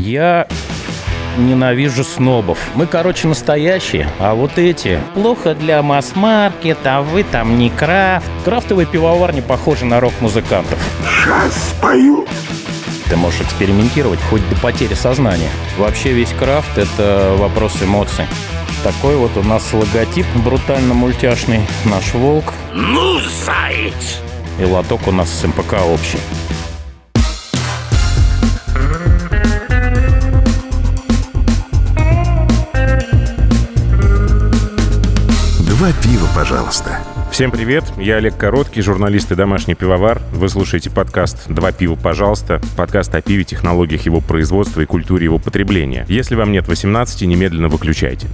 Я ненавижу снобов. Мы, короче, настоящие, а вот эти плохо для масс-маркета, а вы там не крафт. Крафтовые пивоварни похожи на рок-музыкантов. Сейчас спою. Ты можешь экспериментировать хоть до потери сознания. Вообще весь крафт — это вопрос эмоций. Такой вот у нас логотип брутально мультяшный. Наш волк. Ну, заяц! И лоток у нас с МПК общий. Два пива, пожалуйста. Всем привет, я Олег Короткий, журналист и домашний пивовар. Вы слушаете подкаст «Два пива, пожалуйста», подкаст о пиве, технологиях его производства и культуре его потребления. Если вам нет 18, немедленно выключайте.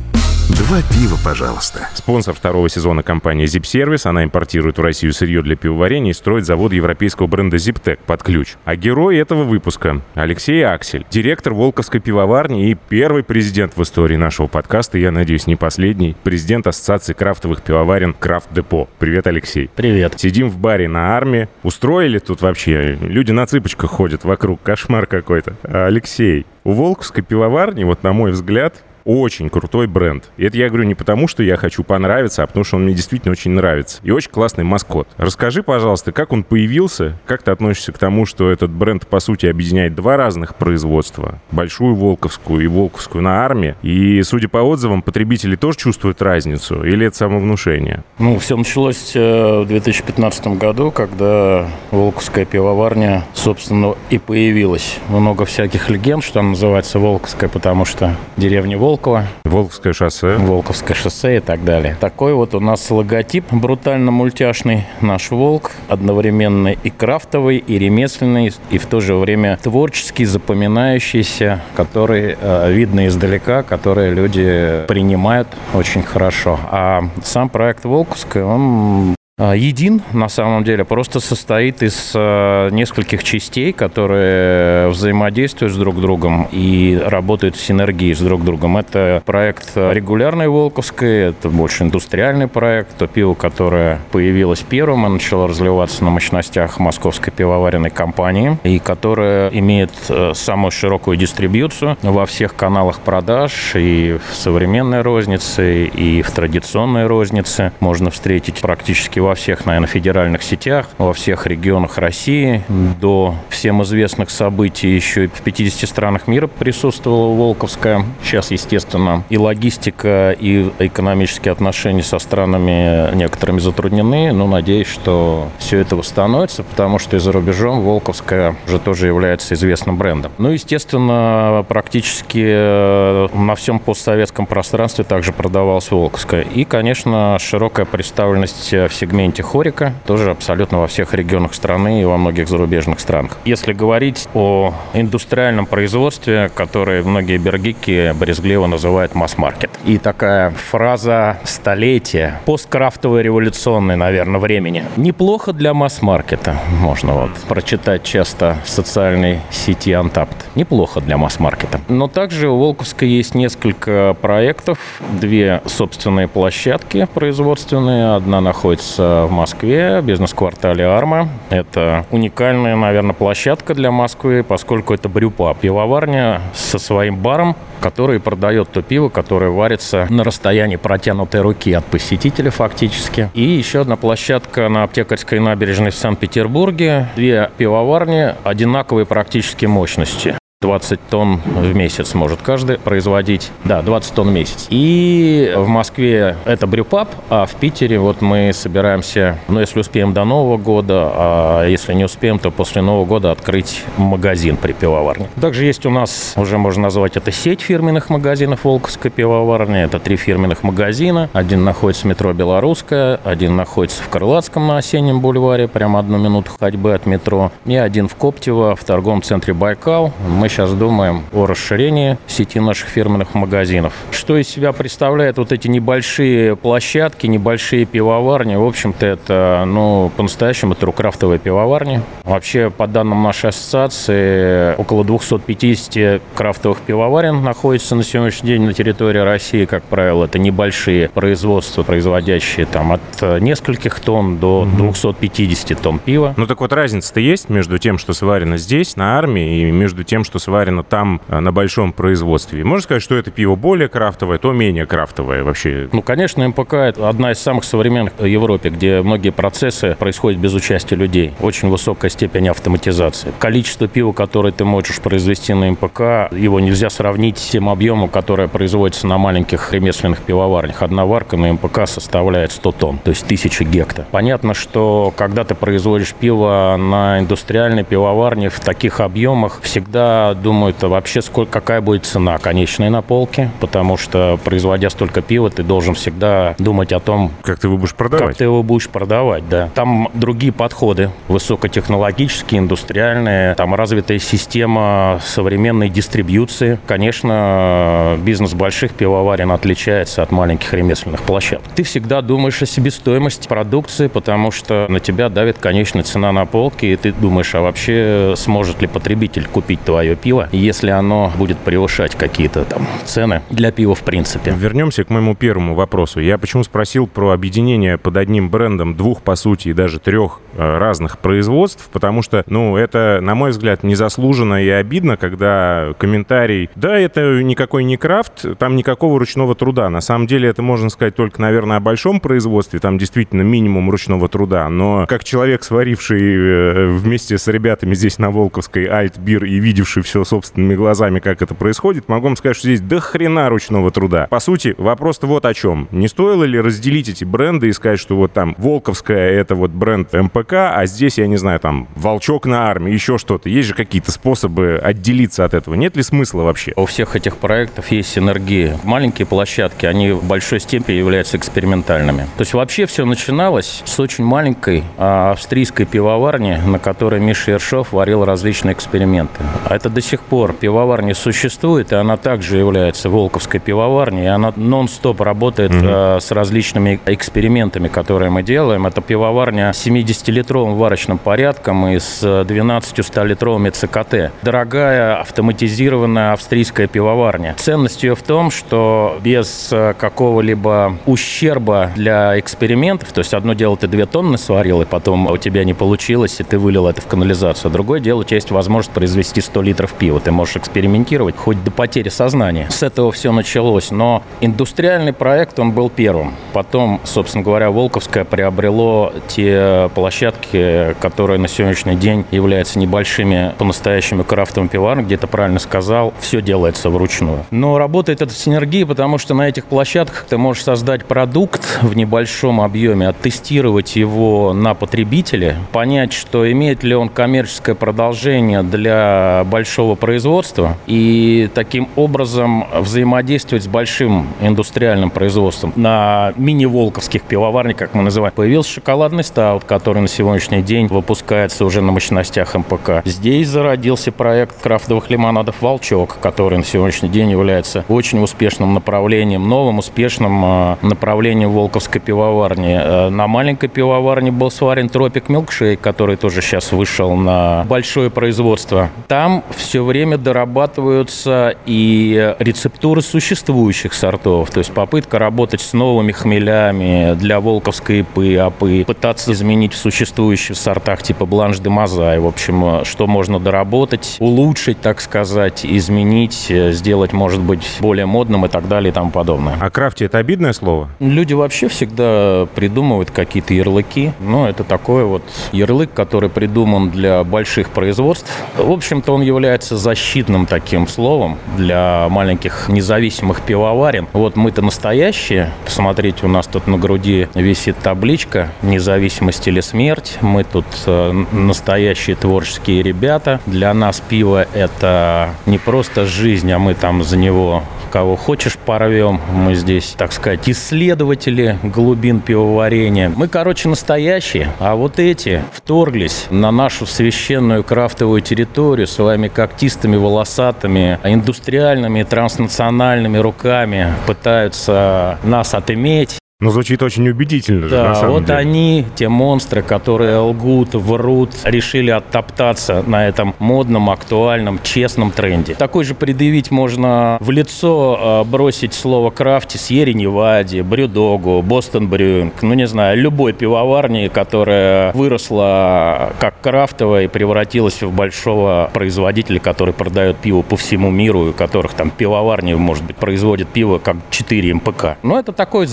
Два пива, пожалуйста. Спонсор второго сезона компания Zip Service. Она импортирует в Россию сырье для пивоварения и строит завод европейского бренда Ziptec под ключ. А герой этого выпуска – Алексей Аксель, директор Волковской пивоварни и первый президент в истории нашего подкаста, я надеюсь, не последний, президент Ассоциации крафтовых пивоварен Крафт Депо. Привет, Алексей. Привет. Сидим в баре на армии. Устроили тут вообще? Люди на цыпочках ходят вокруг. Кошмар какой-то. А, Алексей, у Волковской пивоварни, вот на мой взгляд, очень крутой бренд. И это я говорю не потому, что я хочу понравиться, а потому что он мне действительно очень нравится. И очень классный маскот. Расскажи, пожалуйста, как он появился, как ты относишься к тому, что этот бренд, по сути, объединяет два разных производства. Большую Волковскую и Волковскую на армии. И, судя по отзывам, потребители тоже чувствуют разницу? Или это самовнушение? Ну, все началось э, в 2015 году, когда Волковская пивоварня, собственно, и появилась. Много всяких легенд, что она называется Волковская, потому что деревня Волк Волкова. Волковское шоссе. Волковское шоссе и так далее. Такой вот у нас логотип брутально мультяшный. Наш волк одновременно и крафтовый, и ремесленный, и в то же время творческий, запоминающийся, который э, видно издалека, который люди принимают очень хорошо. А сам проект Волковская, он един на самом деле просто состоит из э, нескольких частей, которые взаимодействуют с друг другом и работают в синергии с друг другом. Это проект регулярной Волковской, это больше индустриальный проект. То пиво, которое появилось первым и начало разливаться на мощностях московской пивоваренной компании, и которое имеет э, самую широкую дистрибьюцию во всех каналах продаж, и в современной рознице, и в традиционной рознице. Можно встретить практически во всех, наверное, федеральных сетях, во всех регионах России. До всем известных событий еще и в 50 странах мира присутствовала Волковская. Сейчас, естественно, и логистика, и экономические отношения со странами некоторыми затруднены, но надеюсь, что все это восстановится, потому что и за рубежом Волковская уже тоже является известным брендом. Ну, естественно, практически э, на всем постсоветском пространстве также продавалась Волковская. И, конечно, широкая представленность в сегменте сегменте хорика, тоже абсолютно во всех регионах страны и во многих зарубежных странах. Если говорить о индустриальном производстве, которое многие бергики брезгливо называют масс-маркет. И такая фраза столетия, посткрафтовой революционной, наверное, времени. Неплохо для масс-маркета. Можно вот прочитать часто в социальной сети Антапт. Неплохо для масс-маркета. Но также у Волковской есть несколько проектов, две собственные площадки производственные. Одна находится в Москве, бизнес-квартале Арма. Это уникальная, наверное, площадка для Москвы, поскольку это брюпа, пивоварня со своим баром, который продает то пиво, которое варится на расстоянии протянутой руки от посетителя фактически. И еще одна площадка на Аптекарской набережной в Санкт-Петербурге. Две пивоварни одинаковой практически мощности. 20 тонн в месяц может каждый производить. Да, 20 тонн в месяц. И в Москве это брюпап, а в Питере вот мы собираемся, ну, если успеем до Нового года, а если не успеем, то после Нового года открыть магазин при пивоварне. Также есть у нас, уже можно назвать это сеть фирменных магазинов Волковской пивоварни. Это три фирменных магазина. Один находится в метро Белорусская, один находится в Крылатском на Осеннем бульваре, прямо одну минуту ходьбы от метро, и один в Коптево в торговом центре Байкал. Мы мы сейчас думаем о расширении сети наших фирменных магазинов. Что из себя представляют вот эти небольшие площадки, небольшие пивоварни? В общем-то, это, ну, по-настоящему это рукрафтовые пивоварни. Вообще, по данным нашей ассоциации, около 250 крафтовых пивоварен находится на сегодняшний день на территории России. Как правило, это небольшие производства, производящие там от нескольких тонн до 250 тонн пива. Ну так вот разница-то есть между тем, что сварено здесь, на армии, и между тем, что что сварено там а, на большом производстве. Можно сказать, что это пиво более крафтовое, то менее крафтовое вообще? Ну, конечно, МПК – это одна из самых современных в Европе, где многие процессы происходят без участия людей. Очень высокая степень автоматизации. Количество пива, которое ты можешь произвести на МПК, его нельзя сравнить с тем объемом, которое производится на маленьких ремесленных пивоварнях. Одна варка на МПК составляет 100 тонн, то есть 1000 гекта. Понятно, что когда ты производишь пиво на индустриальной пивоварне в таких объемах, всегда думают, а вообще сколько, какая будет цена конечной на полке, потому что производя столько пива, ты должен всегда думать о том, как ты его будешь продавать. Как ты его будешь продавать, да. Там другие подходы, высокотехнологические, индустриальные, там развитая система современной дистрибьюции. Конечно, бизнес больших пивоварен отличается от маленьких ремесленных площадок. Ты всегда думаешь о себестоимости продукции, потому что на тебя давит конечная цена на полке, и ты думаешь, а вообще сможет ли потребитель купить твое пиво, если оно будет превышать какие-то там цены для пива в принципе. Вернемся к моему первому вопросу. Я почему спросил про объединение под одним брендом двух, по сути, и даже трех э, разных производств, потому что, ну, это, на мой взгляд, незаслуженно и обидно, когда комментарий, да, это никакой не крафт, там никакого ручного труда. На самом деле это можно сказать только, наверное, о большом производстве, там действительно минимум ручного труда, но как человек, сваривший э, вместе с ребятами здесь на Волковской альтбир и видевший все собственными глазами, как это происходит, могу вам сказать, что здесь до хрена ручного труда. По сути, вопрос-то вот о чем. Не стоило ли разделить эти бренды и сказать, что вот там Волковская это вот бренд МПК, а здесь, я не знаю, там Волчок на армии, еще что-то. Есть же какие-то способы отделиться от этого. Нет ли смысла вообще? У всех этих проектов есть синергия. Маленькие площадки, они в большой степени являются экспериментальными. То есть вообще все начиналось с очень маленькой а, австрийской пивоварни, на которой Миша Ершов варил различные эксперименты. А это до сих пор пивоварня существует, и она также является Волковской пивоварней, и она нон-стоп работает угу. а, с различными экспериментами, которые мы делаем. Это пивоварня с 70-литровым варочным порядком и с 12-100-литровыми ЦКТ. Дорогая автоматизированная австрийская пивоварня. Ценность ее в том, что без э, какого-либо ущерба для экспериментов, то есть одно дело ты две тонны сварил, и потом у тебя не получилось, и ты вылил это в канализацию. Другое дело, у тебя есть возможность произвести 100 литров пива. Ты можешь экспериментировать хоть до потери сознания. С этого все началось. Но индустриальный проект, он был первым. Потом, собственно говоря, Волковская приобрело те площадки, которые на сегодняшний день являются небольшими по-настоящему крафтовым пиварням, где ты правильно сказал, все делается вручную. Но работает это в синергии, потому что на этих площадках ты можешь создать продукт в небольшом объеме, оттестировать его на потребителе, понять, что имеет ли он коммерческое продолжение для большого производства и таким образом взаимодействовать с большим индустриальным производством. На мини-волковских пивоварнях, как мы называем, появился шоколадный стаут, который на сегодняшний день выпускается уже на мощностях МПК. Здесь зародился проект крафтовых лимонадов «Волчок», который на сегодняшний день является очень успешным направлением, новым успешным э, направлением Волковской пивоварни. Э, на маленькой пивоварне был сварен Тропик Милкшейк, который тоже сейчас вышел на большое производство. Там все время дорабатываются и рецептуры существующих сортов, то есть попытка работать с новыми хмелями для волковской ипы, апы, пытаться изменить в существующих сортах типа бланш де мазай, в общем, что можно доработать, улучшить, так сказать, изменить, сделать, может быть, более модным и так далее и тому подобное. А крафте это обидное слово? Люди вообще всегда придумывают какие-то ярлыки. Ну, это такой вот ярлык, который придуман для больших производств. В общем-то, он является защитным таким словом для маленьких независимых пивоварен. Вот мы-то настоящие. Посмотрите, у нас тут на груди висит табличка «Независимость или смерть». Мы тут э, настоящие творческие ребята. Для нас пиво – это не просто жизнь, а мы там за него кого хочешь порвем. Мы здесь, так сказать, исследователи глубин пивоварения. Мы, короче, настоящие. А вот эти вторглись на нашу священную крафтовую территорию своими когтистыми, волосатыми, индустриальными, транснациональными руками. Пытаются нас отыметь Но звучит очень убедительно же, на Да, самом вот деле. они, те монстры, которые лгут, врут, решили оттоптаться на этом модном, актуальном, честном тренде. Такой же предъявить можно в лицо э, бросить слово крафти Сьерри Невади, Брюдогу, Бостон Брюинг, ну не знаю, любой пивоварни, которая выросла как крафтовая и превратилась в большого производителя, который продает пиво по всему миру, и у которых там пивоварни, может быть, производят пиво как 4 МПК. Но это такой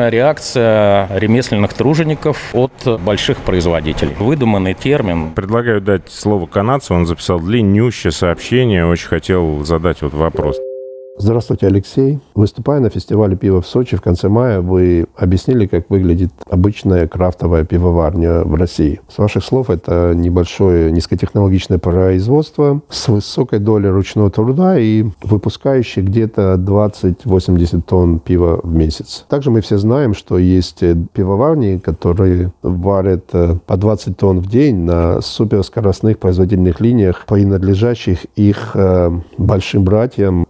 защитная реакция ремесленных тружеников от больших производителей. Выдуманный термин. Предлагаю дать слово канадцу. Он записал длиннющее сообщение. Очень хотел задать вот вопрос. Здравствуйте, Алексей. Выступая на фестивале пива в Сочи в конце мая, вы объяснили, как выглядит обычная крафтовая пивоварня в России. С ваших слов, это небольшое низкотехнологичное производство с высокой долей ручного труда и выпускающее где-то 20-80 тонн пива в месяц. Также мы все знаем, что есть пивоварни, которые варят э, по 20 тонн в день на суперскоростных производительных линиях, принадлежащих их э, большим братьям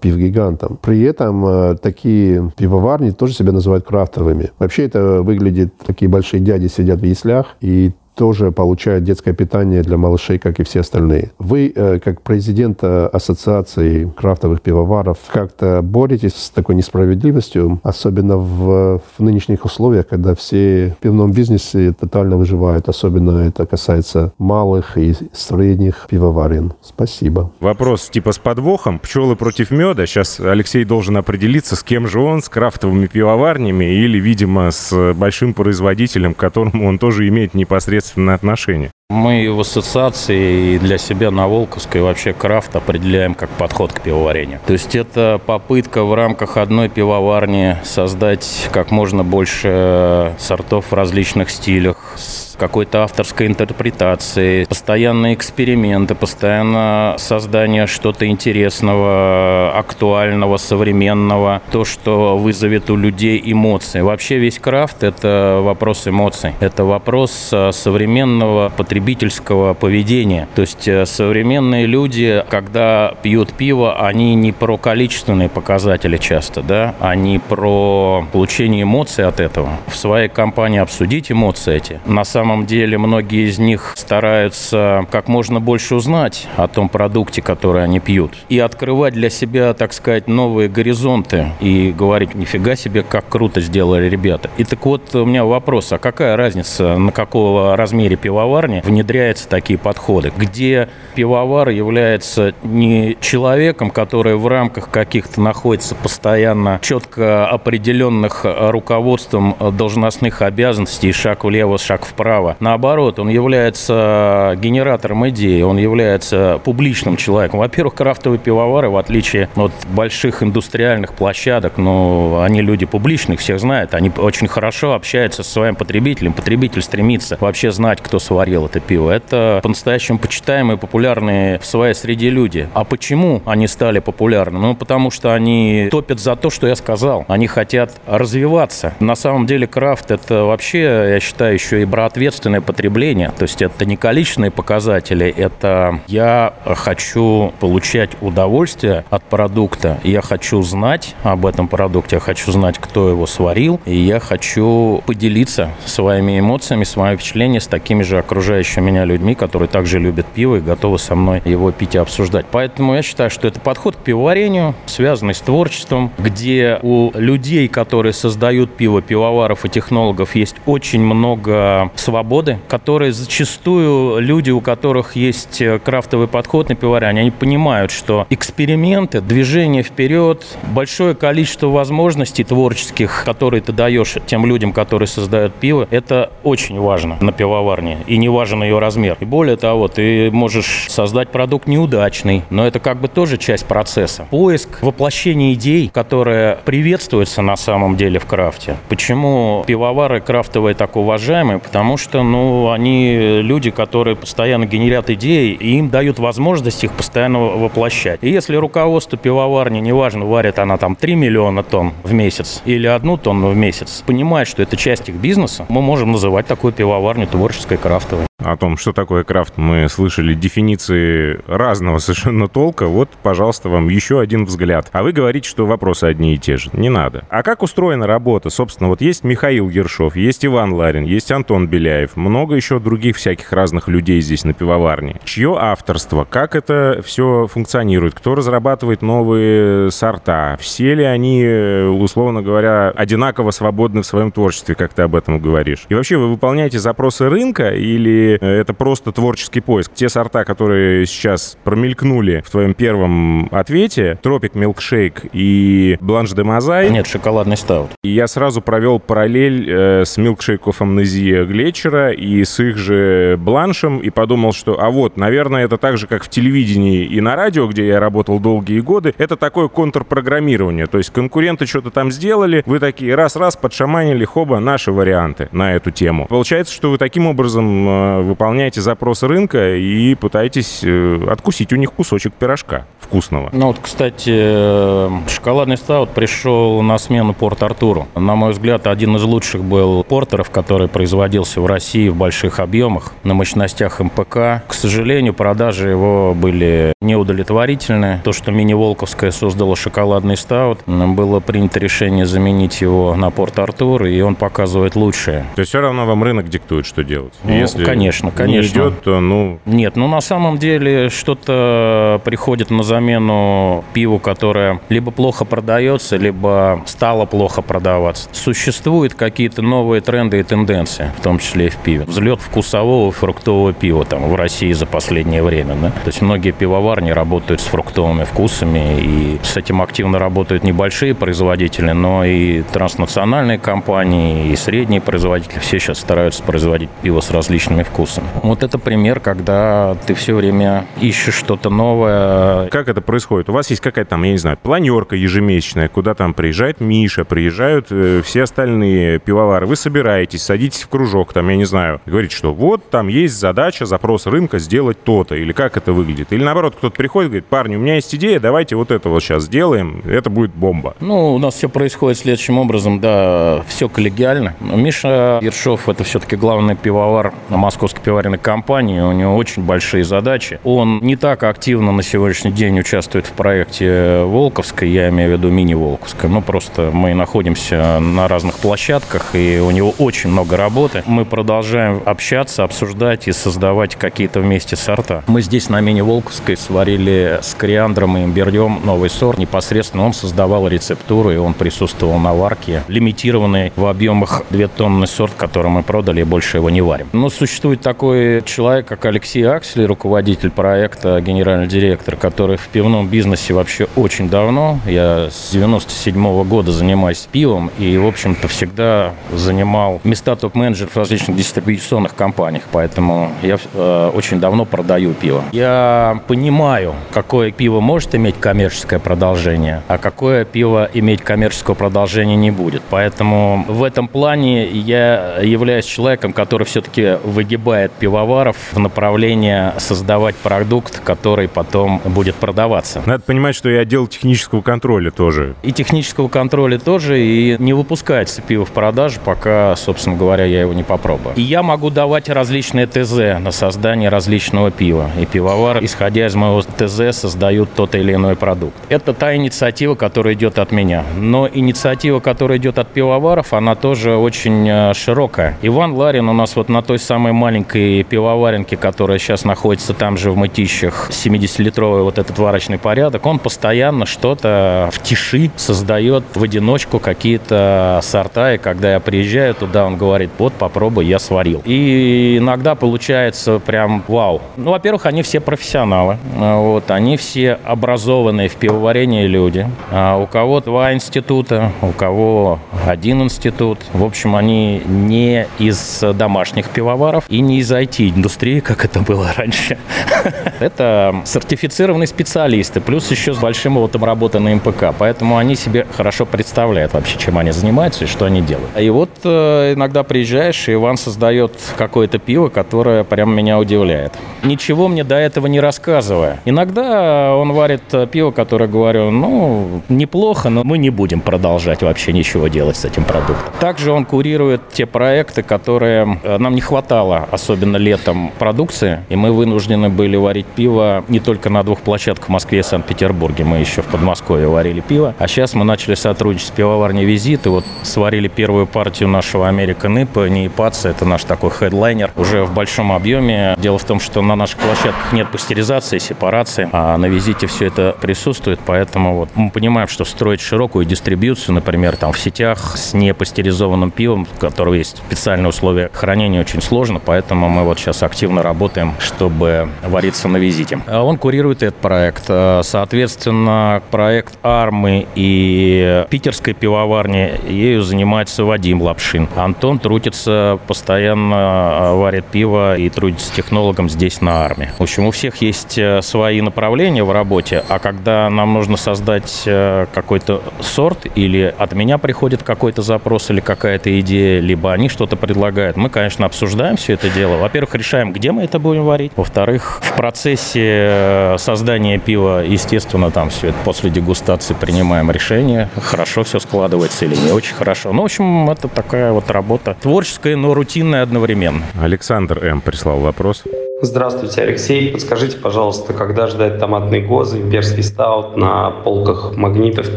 пивгигантам. При этом э, такие пивоварни тоже себя называют крафтовыми. Вообще это выглядит, такие большие дяди сидят в яслях и тоже получают детское питание для малышей, как и все остальные. Вы, э, как президент э, Ассоциации крафтовых пивоваров, как-то боретесь с такой несправедливостью, особенно в, в нынешних условиях, когда все в пивном бизнесе тотально выживают. Особенно это касается малых и средних пивоварен. Спасибо. Вопрос типа с подвохом. Пчелы против меда. Сейчас Алексей должен определиться, с кем же он, с крафтовыми пивоварнями или, видимо, с большим производителем, которому он тоже имеет непосредственное отношение. Мы в ассоциации и для себя на Волковской вообще крафт определяем как подход к пивоварению. То есть это попытка в рамках одной пивоварни создать как можно больше сортов в различных стилях, какой-то авторской интерпретацией, постоянные эксперименты, постоянно создание что-то интересного, актуального, современного, то, что вызовет у людей эмоции. Вообще весь крафт – это вопрос эмоций, это вопрос э, современного потребительского поведения. То есть э, современные люди, когда пьют пиво, они не про количественные показатели часто, да, они про получение эмоций от этого. В своей компании обсудить эмоции эти. На самом деле многие из них стараются как можно больше узнать о том продукте, который они пьют. И открывать для себя, так сказать, новые горизонты. И говорить, нифига себе, как круто сделали ребята. И так вот у меня вопрос, а какая разница, на какого размере пивоварни внедряются такие подходы? Где пивовар является не человеком, который в рамках каких-то находится постоянно четко определенных руководством должностных обязанностей, шаг влево, шаг вправо. Наоборот, он является генератором идеи, он является публичным человеком. Во-первых, крафтовые пивовары, в отличие от больших индустриальных площадок, ну, они люди публичные, всех знают, они очень хорошо общаются со своим потребителем. Потребитель стремится вообще знать, кто сварил это пиво. Это по-настоящему почитаемые, популярные в своей среде люди. А почему они стали популярны? Ну, потому что они топят за то, что я сказал. Они хотят развиваться. На самом деле крафт – это вообще, я считаю, еще и про ответственное потребление. То есть это не количественные показатели, это я хочу получать удовольствие от продукта, я хочу знать об этом продукте, я хочу знать, кто его сварил, и я хочу поделиться своими эмоциями, своими впечатлениями с такими же окружающими меня людьми, которые также любят пиво и готовы со мной его пить и обсуждать. Поэтому я считаю, что это подход к пивоварению, связанный с творчеством, где у людей, которые создают пиво, пивоваров и технологов, есть очень много свободы, которые зачастую люди, у которых есть крафтовый подход на пивоварение, они понимают, что эксперименты, движение вперед, большое количество возможностей творческих, которые ты даешь тем людям, которые создают пиво, это очень важно на пивоварне. И не важен ее размер. И более того, ты можешь создать продукт неудачный, но это как бы тоже часть процесса. Поиск, воплощение идей, которые приветствуются на самом деле в крафте. Почему пивовары крафтовые так уважаемые? Потому что, ну, они люди, которые постоянно генерят идеи, и им дают возможность их постоянно воплощать. И если руководство пивоварни, неважно, варит она там 3 миллиона тонн в месяц или одну тонну в месяц, понимает, что это часть их бизнеса, мы можем называть такую пивоварню творческой крафтовой. О том, что такое крафт, мы слышали дефиниции разного совершенно толка. Вот, пожалуйста, вам еще один взгляд. А вы говорите, что вопросы одни и те же. Не надо. А как устроена работа? Собственно, вот есть Михаил Ершов, есть Иван Ларин, есть Антон Беляев, много еще других всяких разных людей здесь на пивоварне. Чье авторство? Как это все функционирует? Кто разрабатывает новые сорта? Все ли они, условно говоря, одинаково свободны в своем творчестве, как ты об этом говоришь? И вообще, вы выполняете запросы рынка или это просто творческий поиск? Те сорта, которые сейчас промелькнули в твоем первом ответе, Тропик Милкшейк и Бланш де Мозай. Нет, шоколадный стаут. И я сразу провел параллель э, с милкшейков Амнезия Глетчера и с их же Бланшем и подумал, что, а вот, наверное, это так же, как в телевидении и на радио, где я работал долгие годы, это такое контрпрограммирование. То есть конкуренты что-то там сделали, вы такие раз-раз подшаманили, хоба, наши варианты на эту тему. Получается, что вы таким образом э, выполняете запрос рынка и пытаетесь э, откусить у них кусочек пирожка вкусного. Ну вот, кстати, э, шоколадный стаут пришел на смену Порт-Артуру. На мой взгляд, один из лучших был портеров, который производился в России в больших объемах на мощностях МПК. К сожалению, продажи его были неудовлетворительны. То, что мини-волковская создала шоколадный стаут, было принято решение заменить его на Порт-Артур, и он показывает лучшее. То есть все равно вам рынок диктует, что делать? Ну, Если конечно, конечно. Не идет, ну... Нет, ну на самом деле что-то приходит на замену пиву, которое либо плохо продается, либо стало плохо продаваться. Существуют какие-то новые тренды и тенденции, в том числе и в пиве. Взлет вкусового и фруктового пива там в России за последнее время. Да? То есть многие пивоварни работают с фруктовыми вкусами, и с этим активно работают небольшие производители, но и транснациональные компании, и средние производители. Все сейчас стараются производить пиво с различными вкусами. Вот это пример, когда ты все время ищешь что-то новое. Как это происходит? У вас есть какая-то там, я не знаю, планерка ежемесячная, куда там приезжает Миша, приезжают э, все остальные пивовары. Вы собираетесь, садитесь в кружок, там, я не знаю, говорите, что вот там есть задача, запрос рынка сделать то-то, или как это выглядит. Или наоборот, кто-то приходит, говорит, парни, у меня есть идея, давайте вот это вот сейчас сделаем, это будет бомба. Ну, у нас все происходит следующим образом, да, все коллегиально. Миша Ершов – это все-таки главный пивовар московской пивоваренной компании, у него очень большие задачи. Он не так активно на сегодняшний день участвует в проекте Волковской, я имею в виду мини-Волковская, ну, просто мы находимся на разных площадках, и у него очень много работы. Мы продолжаем общаться, обсуждать и создавать какие-то вместе сорта. Мы здесь на мини-Волковской сварили с кориандром и имбирьем новый сорт. Непосредственно он создавал рецептуру, и он присутствовал на варке, лимитированный в объемах 2 тонны сорт, который мы продали, и больше его не варим. Но существует такой человек, как Алексей Аксель, руководитель проекта, генеральный директор, который в пивном бизнесе вообще очень давно. Я с 97 -го года занимаюсь пивом и, в общем-то, всегда занимал места топ-менеджеров различных дистрибьюционных компаниях, поэтому я э, очень давно продаю пиво. Я понимаю, какое пиво может иметь коммерческое продолжение, а какое пиво иметь коммерческого продолжения не будет. Поэтому в этом плане я являюсь человеком, который все-таки выгибает пивоваров в направлении создавать продукт, который потом будет продаваться. Надо понимать, что и отдел технического контроля тоже. И технического контроля тоже, и не выпускается пиво в продажу, пока, собственно говоря, я его не попробую. И я могу давать различные ТЗ на создание различного пива. И пивовар, исходя из моего ТЗ, создают тот или иной продукт. Это та инициатива, которая идет от меня. Но инициатива, которая идет от пивоваров, она тоже очень э, широкая. Иван Ларин у нас вот на той самой маленькой пивоваренке, которая сейчас находится там же в Мытищах, 70-литровый вот этот варочный порядок, он постоянно что-то в тиши создает в одиночку какие-то сорта, и когда я приезжаю туда, он говорит, вот попробуй, я сварил. И иногда получается прям вау. Ну, во-первых, они все профессионалы, вот, они все образованные в пивоварении люди. А у кого два института, у кого один институт. В общем, они не из домашних пивоваров и не из IT-индустрии, как это было раньше. Это сертифицированные специалисты, плюс еще с большим опытом работы на МПК. Поэтому они себе хорошо представляют вообще, чем они занимаются и что они делают. И вот э, иногда приезжаешь, и Иван создает какое-то пиво, которое прям меня удивляет. Ничего мне до этого не рассказывая. Иногда он варит пиво, которое говорю, ну, неплохо, но мы не будем продолжать вообще ничего делать с этим продуктом. Также он курирует те проекты, которые э, нам не хватало особенно летом, продукции, и мы вынуждены были варить пиво не только на двух площадках в Москве и Санкт-Петербурге, мы еще в Подмосковье варили пиво, а сейчас мы начали сотрудничать с пивоварней «Визит», и вот сварили первую партию нашего American IPA, не ипаца, это наш такой хедлайнер, уже в большом объеме. Дело в том, что на наших площадках нет пастеризации, сепарации, а на «Визите» все это присутствует, поэтому вот мы понимаем, что строить широкую дистрибьюцию, например, там в сетях с непастеризованным пивом, у которого есть специальные условия хранения, очень сложно, поэтому мы вот сейчас активно работаем, чтобы вариться на визите. А он курирует этот проект. А, соответственно, проект Армы и питерской пивоварни, ею занимается Вадим Лапшин. Антон трудится, постоянно а, варит пиво и трудится технологом здесь на Арме. В общем, у всех есть э, свои направления в работе, а когда нам нужно создать э, какой-то сорт или от меня приходит какой-то запрос или какая-то идея, либо они что-то предлагают, мы, конечно, обсуждаем все это дело. Во-первых, решаем, где мы это будем варить. Во-вторых, в процессе э, создания пива, естественно, там все это после дегустации принимаем решение, хорошо все складывается или не очень хорошо. Ну, в общем, это такая вот работа творческая, но рутинная одновременно. Александр М. прислал вопрос. Здравствуйте, Алексей. Подскажите, пожалуйста, когда ждать томатный гоз, имперский стаут на полках магнитов,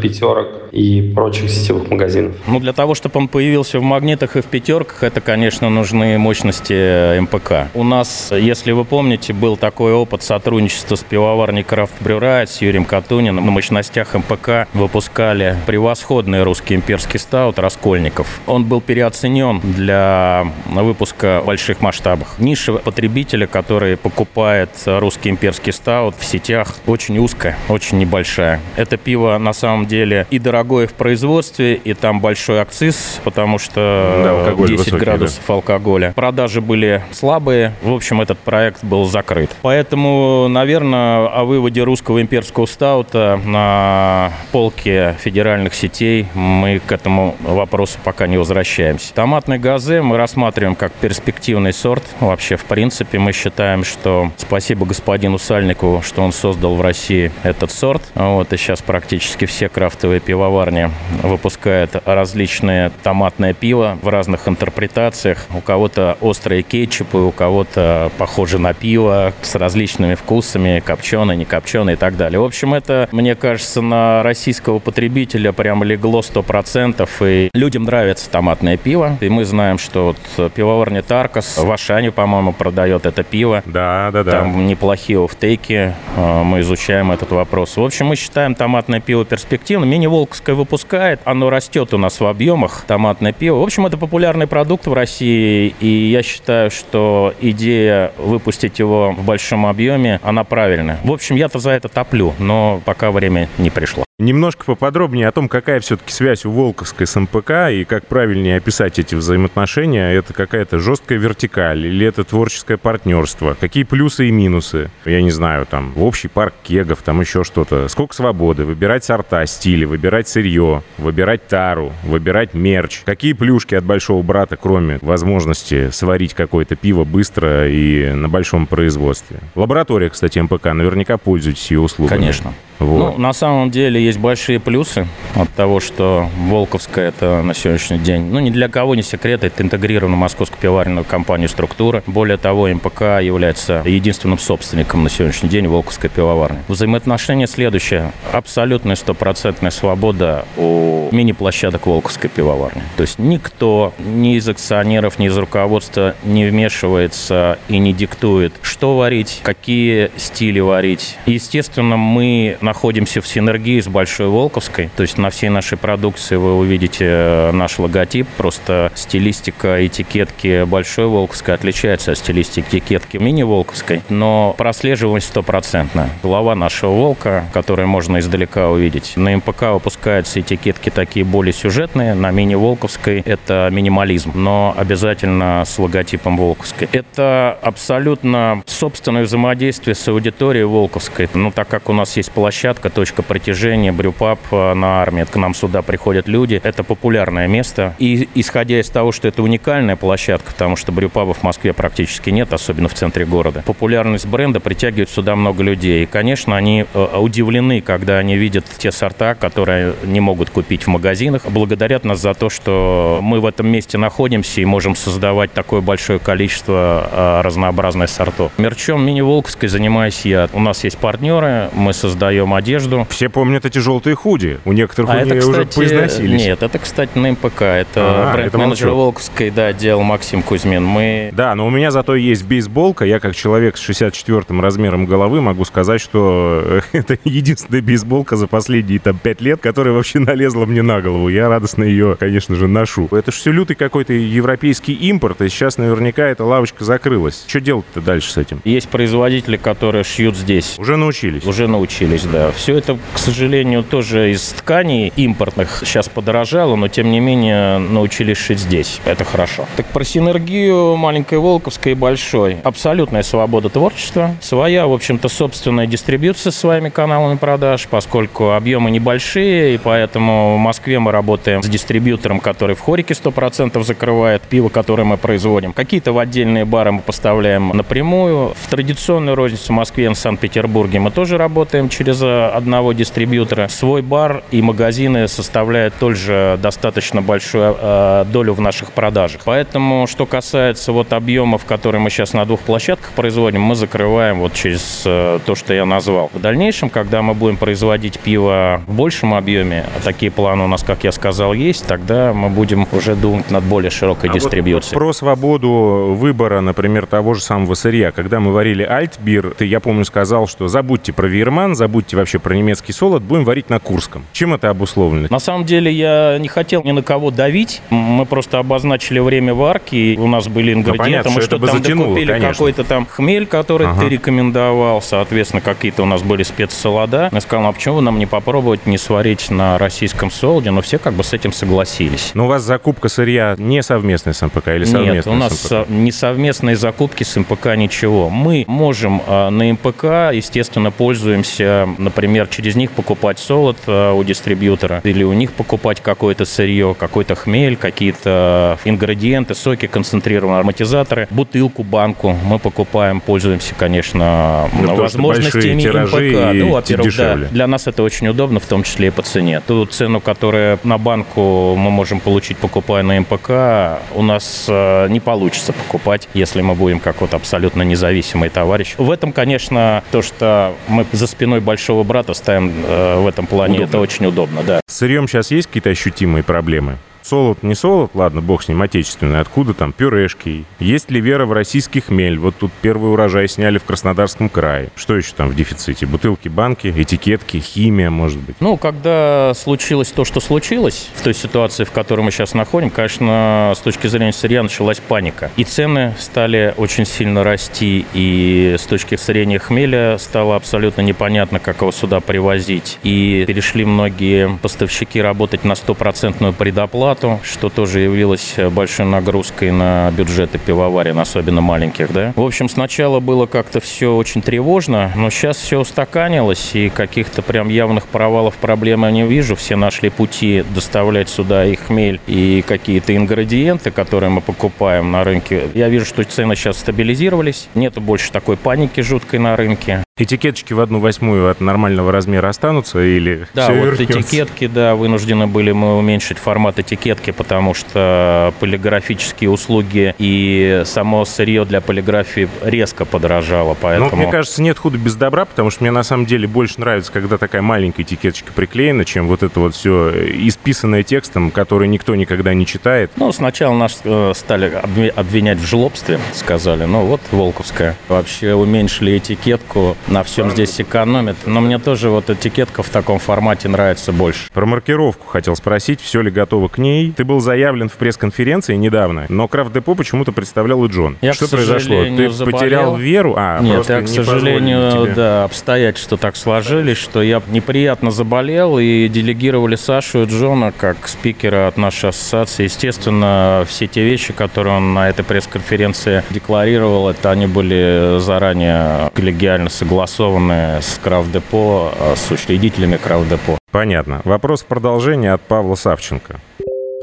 пятерок и прочих сетевых магазинов? Ну, для того, чтобы он появился в магнитах и в пятерках, это, конечно, нужны мощности МПК. У нас, если вы помните, был такой опыт сотрудничества с пивоварней Craft Brew Riot, с Юрием Катуниным. На мощностях МПК выпускали превосходный русский имперский стаут Раскольников. Он был переоценен для выпуска в больших масштабах. Ниша потребителя, который который покупает русский имперский стаут в сетях, очень узкая, очень небольшая. Это пиво на самом деле и дорогое в производстве, и там большой акциз, потому что да, 10 высокий, градусов да. алкоголя. Продажи были слабые. В общем, этот проект был закрыт. Поэтому, наверное, о выводе русского имперского стаута на полке федеральных сетей мы к этому вопросу пока не возвращаемся. Томатный газе мы рассматриваем как перспективный сорт. Вообще, в принципе, мы считаем, считаем, что спасибо господину Сальникову, что он создал в России этот сорт. Вот, и сейчас практически все крафтовые пивоварни выпускают различные томатное пиво в разных интерпретациях. У кого-то острые кетчупы, у кого-то похоже на пиво с различными вкусами, копченый, не копченый и так далее. В общем, это, мне кажется, на российского потребителя прям легло 100%, и людям нравится томатное пиво. И мы знаем, что вот пивоварня Таркас в Ашане, по-моему, продает это пиво пива. Да, да, да. Там неплохие офтейки. А, мы изучаем этот вопрос. В общем, мы считаем томатное пиво перспективным. Мини-Волковское выпускает. Оно растет у нас в объемах, томатное пиво. В общем, это популярный продукт в России. И я считаю, что идея выпустить его в большом объеме, она правильная. В общем, я-то за это топлю, но пока время не пришло. Немножко поподробнее о том, какая все-таки связь у Волковской с МПК и как правильнее описать эти взаимоотношения. Это какая-то жесткая вертикаль или это творческое партнерство? Какие плюсы и минусы? Я не знаю, там, общий парк кегов, там еще что-то. Сколько свободы? Выбирать сорта, стили, выбирать сырье, выбирать тару, выбирать мерч. Какие плюшки от большого брата, кроме возможности сварить какое-то пиво быстро и на большом производстве? Лаборатория, кстати, МПК, наверняка пользуетесь ее услугами. Конечно. Вот. Ну, на самом деле есть большие плюсы от того, что Волковская это на сегодняшний день, ну, ни для кого не секрет, это интегрированная московскую пивоваренную компанию структура. Более того, МПК является единственным собственником на сегодняшний день Волковской пивоварни. Взаимоотношения следующее. Абсолютная стопроцентная свобода у мини-площадок Волковской пивоварни. То есть никто ни из акционеров, ни из руководства не вмешивается и не диктует, что варить, какие стили варить. Естественно, мы находимся в синергии с Большой Волковской. То есть на всей нашей продукции вы увидите э, наш логотип. Просто стилистика этикетки Большой Волковской отличается от стилистики этикетки Мини-Волковской. Но прослеживаемость стопроцентная. Глава нашего волка, который можно издалека увидеть. На МПК выпускаются этикетки такие более сюжетные. На Мини-Волковской это минимализм. Но обязательно с логотипом Волковской. Это абсолютно собственное взаимодействие с аудиторией Волковской. Ну, так как у нас есть площадка, точка притяжения, брюпап э, на армии. К нам сюда приходят люди. Это популярное место. И исходя из того, что это уникальная площадка, потому что брюпабов в Москве практически нет, особенно в центре города, популярность бренда притягивает сюда много людей. И, конечно, они э, удивлены, когда они видят те сорта, которые не могут купить в магазинах. Благодарят нас за то, что мы в этом месте находимся и можем создавать такое большое количество э, разнообразных сортов. Мерчом мини-волковской занимаюсь я. У нас есть партнеры, мы создаем одежду. Все помнят эти желтые худи. У некоторых А они это, уже кстати, поизносились. Нет, это, кстати, на МПК. Это А, бренд-менеджер. Волковской, да, делал Максим Кузьмин. Мы Да, но у меня зато есть бейсболка. Я как человек с 64-м размером головы могу сказать, что это единственная бейсболка за последние там 5 лет, которая вообще налезла мне на голову. Я радостно ее, конечно же, ношу. Это ж все лютый какой-то европейский импорт, и сейчас наверняка эта лавочка закрылась. Что делать-то дальше с этим? есть производители, которые шьют здесь. Уже научились. Уже научились, да. Все это, к сожалению, тоже из тканей импортных сейчас подорожало, но тем не менее научились шить здесь. Это хорошо. Так про синергию маленькой Волковской и большой. Абсолютная свобода творчества. Своя, в общем-то, собственная дистрибьюция с своими каналами продаж, поскольку объемы небольшие, и поэтому в Москве мы работаем с дистрибьютором, который в Хорике 100% закрывает пиво, которое мы производим. Какие-то в отдельные бары мы поставляем напрямую. В традиционную розницу в Москве и в Санкт-Петербурге мы тоже работаем через э, одного дистрибьютора. Свой бар и магазины составляют тоже достаточно большую э, долю в наших продажах. Поэтому, что касается вот объемов, которые мы сейчас на двух площадках производим, мы закрываем вот через э, то, что я назвал. В дальнейшем, когда мы будем производить пиво в большем объеме, а такие планы у нас, как я сказал, есть, тогда мы будем уже думать над более широкой А вот дистрибьюцией. про свободу выбора, например, того же самого сырья. Когда мы варили альтбир, ты, я помню, сказал, что забудьте про вирман, забудьте вообще про немецкий солод, будем варить на Курском. Чем это обусловлено? На самом деле я не хотел ни на кого давить. Мы просто обозначили время варки. и У нас были ингредиенты. Ну, понятно, мы что это бы там затянуло, докупили какой-то там хмель, который Ага. ты рекомендовал. Соответственно, какие-то у нас были спецсолода. Я сказал, ну, а почему нам не попробовать не сварить на российском солоде? Но все как бы с этим согласились. Но у вас закупка сырья не совместная с МПК или совместная Нет, у нас с МПК? а, не совместные закупки с МПК ничего. Мы можем а, на МПК, естественно, пользуемся, например, через них покупать солод а, у дистрибьютора или у них покупать какое-то сырье, какой-то хмель, какие-то ингредиенты, соки концентрированные, ароматизаторы, бутылку, банку мы покупаем, пользуемся, конечно, Ну, возможностями МПК. Ну, во-первых, да, для нас это очень удобно, в том числе и по цене. Ту цену, которую на банку мы можем получить, покупая на МПК, у нас э, не получится покупать, если мы будем как вот абсолютно независимый товарищ. В этом, конечно, то, что мы за спиной большого брата ставим э, в этом плане, Удобно. это очень удобно, да. С сырьем сейчас есть какие-то ощутимые проблемы? Солод, не солод, ладно, бог с ним, отечественный. Откуда там пюрешки? Есть ли вера в российский хмель? Вот тут первый урожай сняли в Краснодарском крае. Что еще там в дефиците? Бутылки, банки, этикетки, химия, может быть? Ну, когда случилось то, что случилось, в той ситуации, в которой мы сейчас находим, конечно, с точки зрения сырья началась паника. И цены стали очень сильно расти, и с точки зрения хмеля стало абсолютно непонятно, как его сюда привозить. И перешли многие поставщики работать на стопроцентную предоплату, что тоже явилось большой нагрузкой на бюджеты пивоварен, особенно маленьких, да. В общем, сначала было как-то все очень тревожно, но сейчас все устаканилось, и каких-то прям явных провалов проблем я не вижу. Все нашли пути доставлять сюда и хмель, и какие-то ингредиенты, которые мы покупаем на рынке. Я вижу, что цены сейчас стабилизировались, нету больше такой паники жуткой на рынке. Этикеточки в одну восьмую от нормального размера останутся или Да, вот вернётся? этикетки, да, вынуждены были мы уменьшить формат этикетки, потому что полиграфические услуги и само сырье для полиграфии резко подорожало, Ну, поэтому... мне кажется, нет худа без добра, потому что мне на самом деле больше нравится, когда такая маленькая этикеточка приклеена, чем вот это вот все исписанное текстом, который никто никогда не читает. Ну, сначала нас э, стали обви- обвинять в жлобстве, сказали. Ну, вот Волковская. Вообще уменьшили этикетку, на всем здесь экономят. Но мне тоже вот этикетка в таком формате нравится больше. Про маркировку хотел спросить, все ли готово к ней. Ты был заявлен в пресс-конференции недавно, но Крафт Депо почему-то представлял и Джон. Я, Что произошло? Ты заболел. потерял веру? А, Нет, я, к не сожалению, тебе. да, обстоятельства так сложились, что я неприятно заболел, и делегировали Сашу и Джона как спикера от нашей ассоциации. Естественно, все те вещи, которые он на этой пресс-конференции декларировал, это они были заранее коллегиально согласованы согласованы с Крафт-депо, с учредителями Крафт-депо. Понятно. Вопрос в продолжение от Павла Савченко.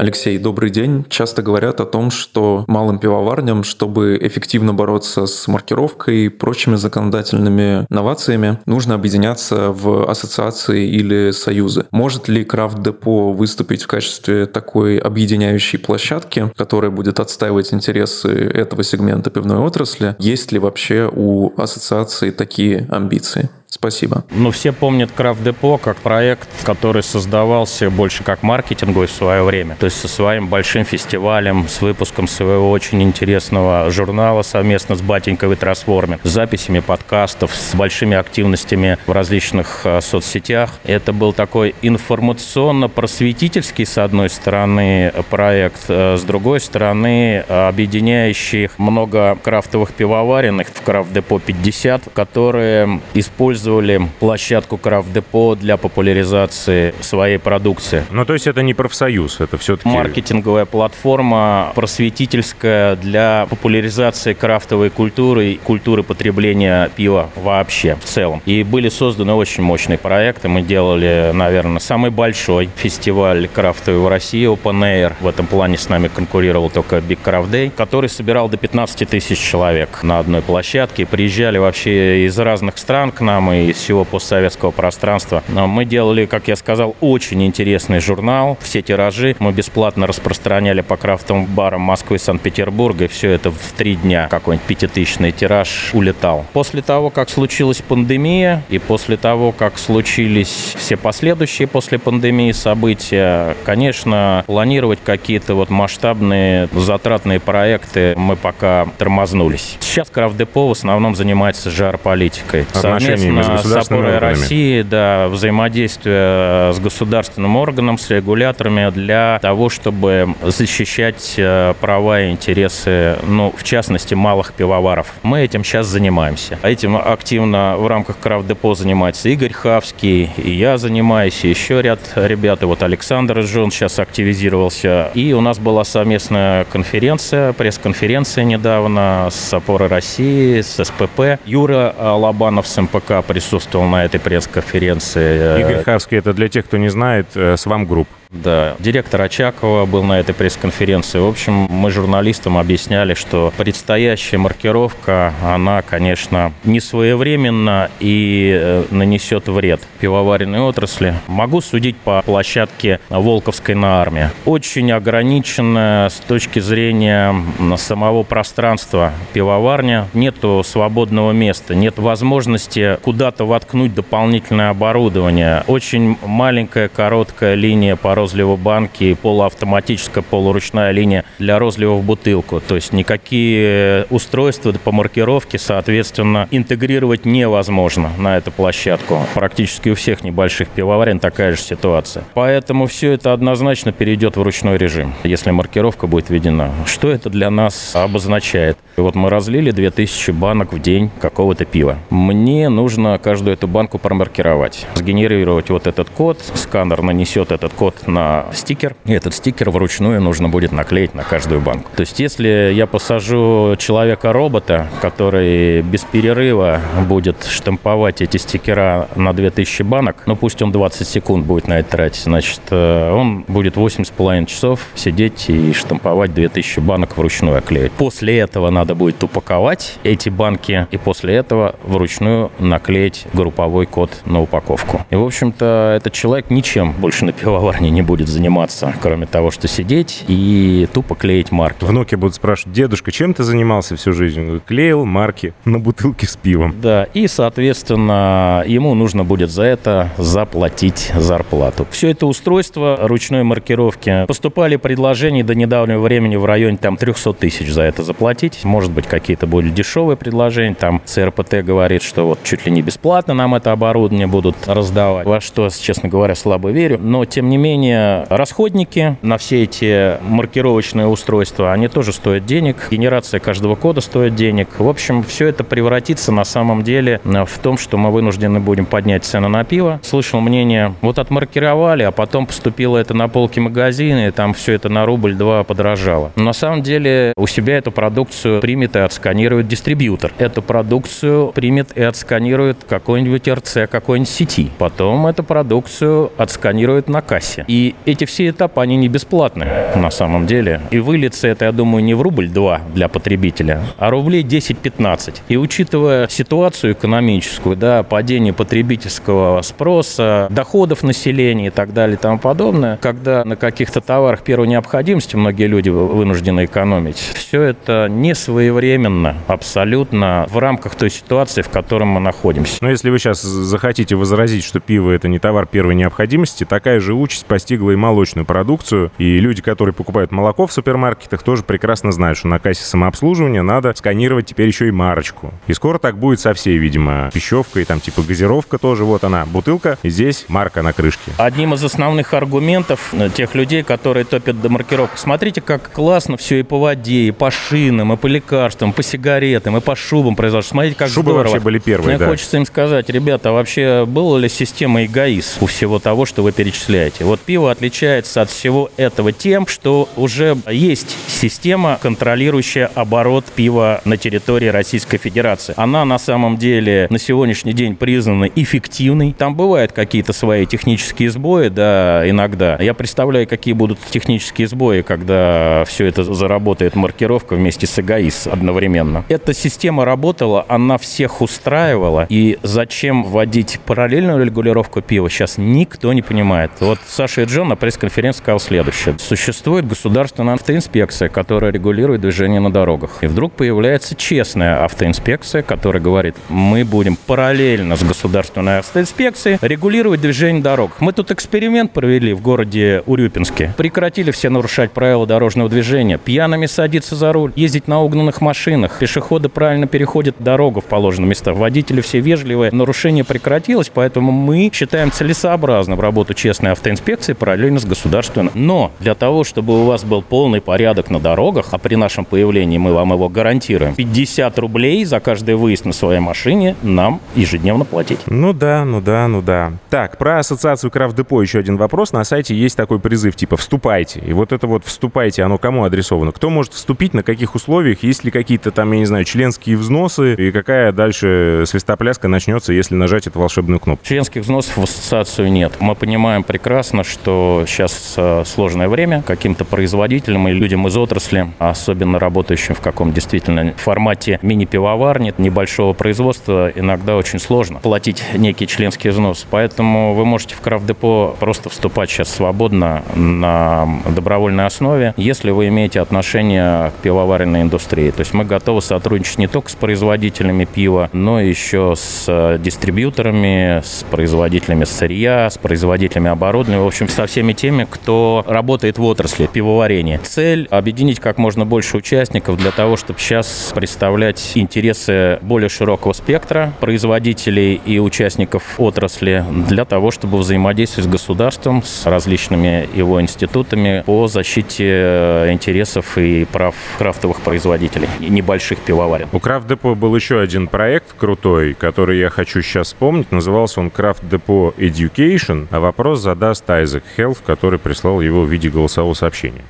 Алексей, добрый день. Часто говорят о том, что малым пивоварням, чтобы эффективно бороться с маркировкой и прочими законодательными новациями, нужно объединяться в ассоциации или союзы. Может ли Крафт-депо выступить в качестве такой объединяющей площадки, которая будет отстаивать интересы этого сегмента пивной отрасли? Есть ли вообще у ассоциации такие амбиции? Спасибо. Ну, все помнят Крафт Депо как проект, который создавался больше как маркетинговый в свое время. То есть со своим большим фестивалем, с выпуском своего очень интересного журнала совместно с Батеньковой Трансформе, с записями подкастов, с большими активностями в различных э, соцсетях. Это был такой информационно-просветительский, с одной стороны, проект, э, с другой стороны, объединяющий много крафтовых пивоваренных в Крафт Депо 50, которые используют использовали площадку Крафт-депо для популяризации своей продукции. Ну, то есть это не профсоюз, это все-таки... Маркетинговая платформа просветительская для популяризации крафтовой культуры и культуры потребления пива вообще в целом. И были созданы очень мощные проекты. Мы делали, наверное, самый большой фестиваль крафтовый в России, Open Air. В этом плане с нами конкурировал только Big Craft Day, который собирал до 15 тысяч человек на одной площадке. Приезжали вообще из разных стран к нам, и из всего постсоветского пространства. Мы делали, как я сказал, очень интересный журнал. Все тиражи мы бесплатно распространяли по крафтовым барам Москвы и Санкт-Петербурга. И все это в три дня какой-нибудь пятитысячный тираж улетал. После того, как случилась пандемия, и после того, как случились все последующие после пандемии события, конечно, планировать какие-то вот масштабные затратные проекты мы пока тормознулись. Сейчас Крафт-депо в основном занимается жар-политикой. Совместно с опорой России, да, взаимодействие с государственным органом, с регуляторами для того, чтобы защищать э, права и интересы, ну, в частности, малых пивоваров. Мы этим сейчас занимаемся. Этим активно в рамках Крафт-депо занимается Игорь Хавский, и я занимаюсь, и еще ряд ребят, и вот Александр Жон сейчас активизировался. И у нас была совместная конференция, пресс-конференция недавно с опорой России, с СПП. Юра Лобанов с МПК присутствовал на этой пресс-конференции. Игорь Хавский, это для тех, кто не знает, э, Svam Group. Да, директор Очакова был на этой пресс-конференции. В общем, мы журналистам объясняли, что предстоящая маркировка, она, конечно, не своевременна и э, нанесет вред пивоваренной отрасли. Могу судить по площадке Волковской на армии. Очень ограниченная с точки зрения самого пространства пивоварня. Нету свободного места, нет возможности куда-то воткнуть дополнительное оборудование. Очень маленькая, короткая линия по розлива банки, полуавтоматическая, полуручная линия для розлива в бутылку. То есть никакие устройства по маркировке, соответственно, интегрировать невозможно на эту площадку. Практически у всех небольших пивоварен такая же ситуация. Поэтому все это однозначно перейдет в ручной режим, если маркировка будет введена. Что это для нас обозначает? Вот мы разлили 2000 банок в день какого-то пива. Мне нужно каждую эту банку промаркировать, сгенерировать вот этот код, сканер нанесет этот код на стикер, и этот стикер вручную нужно будет наклеить на каждую банку. То есть, если я посажу человека-робота, который без перерыва будет штамповать эти стикера на 2000 банок, ну пусть он 20 секунд будет на это тратить, значит, э, он будет 8,5 часов сидеть и штамповать 2000 банок вручную оклеить. После этого надо будет упаковать эти банки, и после этого вручную наклеить групповой код на упаковку. И, в общем-то, этот человек ничем больше на пивоварне не будет заниматься, кроме того, что сидеть и тупо клеить марки. Внуки будут спрашивать, дедушка, чем ты занимался всю жизнь? Клеил марки на бутылке с пивом. Да, и, соответственно, ему нужно будет за это заплатить зарплату. Все это устройство ручной маркировки. Поступали предложения до недавнего времени в районе там 300 тысяч за это заплатить. Может быть, какие-то более дешевые предложения. Там ЦРПТ говорит, что вот чуть ли не бесплатно нам это оборудование будут раздавать. Во что, честно говоря, слабо верю. Но, тем не менее, менее, расходники на все эти маркировочные устройства, они тоже стоят денег. Генерация каждого кода стоит денег. В общем, все это превратится на самом деле в том, что мы вынуждены будем поднять цену на пиво. Слышал мнение, вот отмаркировали, а потом поступило это на полки магазина, и там все это на рубль-два подорожало. Но на самом деле у себя эту продукцию примет и отсканирует дистрибьютор. Эту продукцию примет и отсканирует какой-нибудь РЦ, какой-нибудь сети. Потом эту продукцию отсканирует на кассе. И эти все этапы, они не бесплатны на самом деле. И выльется это, я думаю, не в рубль-два для потребителя, а рублей 10-15. И учитывая ситуацию экономическую, да, падение потребительского спроса, доходов населения и так далее и тому подобное, когда на каких-то товарах первой необходимости многие люди вынуждены экономить, все это не своевременно, абсолютно в рамках той ситуации, в которой мы находимся. Но если вы сейчас захотите возразить, что пиво это не товар первой необходимости, такая же участь постигла и молочную продукцию. И люди, которые покупают молоко в супермаркетах, тоже прекрасно знают, что на кассе самообслуживания надо сканировать теперь еще и марочку. И скоро так будет со всей, видимо, пищевкой, там типа газировка тоже, вот она, бутылка, и здесь марка на крышке. Одним из основных аргументов э, тех людей, которые топят до маркировки, смотрите, как классно все и по воде, и по шинам, и по лекарствам, по сигаретам, и по шубам произошло. Смотрите, как Шубы здорово. вообще были первые, Мне да. хочется им сказать, ребята, а вообще была ли система эгоист у всего того, что вы перечисляете? Вот пиво отличается от всего этого тем, что уже есть система, контролирующая оборот пива на территории Российской Федерации. Она на самом деле на сегодняшний день признана эффективной. Там бывают какие-то свои технические сбои, да, иногда. Я представляю, какие будут технические сбои, когда все это заработает маркировка вместе с эгоист одновременно. Эта система работала, она всех устраивала. И зачем вводить параллельную регулировку пива, сейчас никто не понимает. Вот Саша и Джон на пресс-конференции сказал следующее. Существует государственная автоинспекция, которая регулирует движение на дорогах. И вдруг появляется честная автоинспекция, которая говорит, мы будем параллельно с государственной автоинспекцией регулировать движение на дорогах. Мы тут эксперимент провели в городе Урюпинске. Прекратили все нарушать правила дорожного движения, пьяными садиться за руль, ездить на угнанных машинах, пешеходы правильно переходят дорогу в положенные места, водители все вежливые, нарушение прекратилось, поэтому мы считаем целесообразным работу честной автоинспекции параллельно с государственной. Но для того, чтобы у вас был полный порядок на дорогах, а при нашем появлении мы вам его гарантируем, 50 рублей за каждый выезд на своей машине нам ежедневно платить. Ну да, ну да, ну да. Так, про ассоциацию Крафт Депо еще один вопрос. На сайте есть такой призыв, типа «вступайте». И вот это вот «вступайте», оно кому адресовано? Кто может вступить, на каких условиях? Есть ли какие-то там, я не знаю, членские взносы? И какая дальше свистопляска начнется, если нажать эту волшебную кнопку? Членских взносов в ассоциацию нет. Мы понимаем прекрасно, что сейчас э, сложное время. Каким-то производителям и людям из отрасли, особенно работающим в каком действительно формате мини-пивоварни, небольшого производства, иногда очень сложно платить некий членский взнос. Поэтому вы можете в крафт-депо просто вступать сейчас свободно на добровольной основе, если вы имеете отношение к пивоваренной индустрии. То есть мы готовы сотрудничать не только с производителями пива, но еще с э, дистрибьюторами, с производителями сырья, с производителями оборудования, в общем, со всеми теми, кто работает в отрасли пивоварения. Цель – объединить как можно больше участников для того, чтобы сейчас представлять интересы более широкого спектра производителей и участников отрасли для того, чтобы взаимодействовать с государством, с различными его институтами по защите э, интересов и прав крафтовых производителей и небольших пивоварен. У Крафт Депо был еще один проект крутой, который я хочу сейчас вспомнить. Назывался он Крафт Депо Education, а вопрос задаст Айзек Хелф, который прислал его в виде голосового сообщения.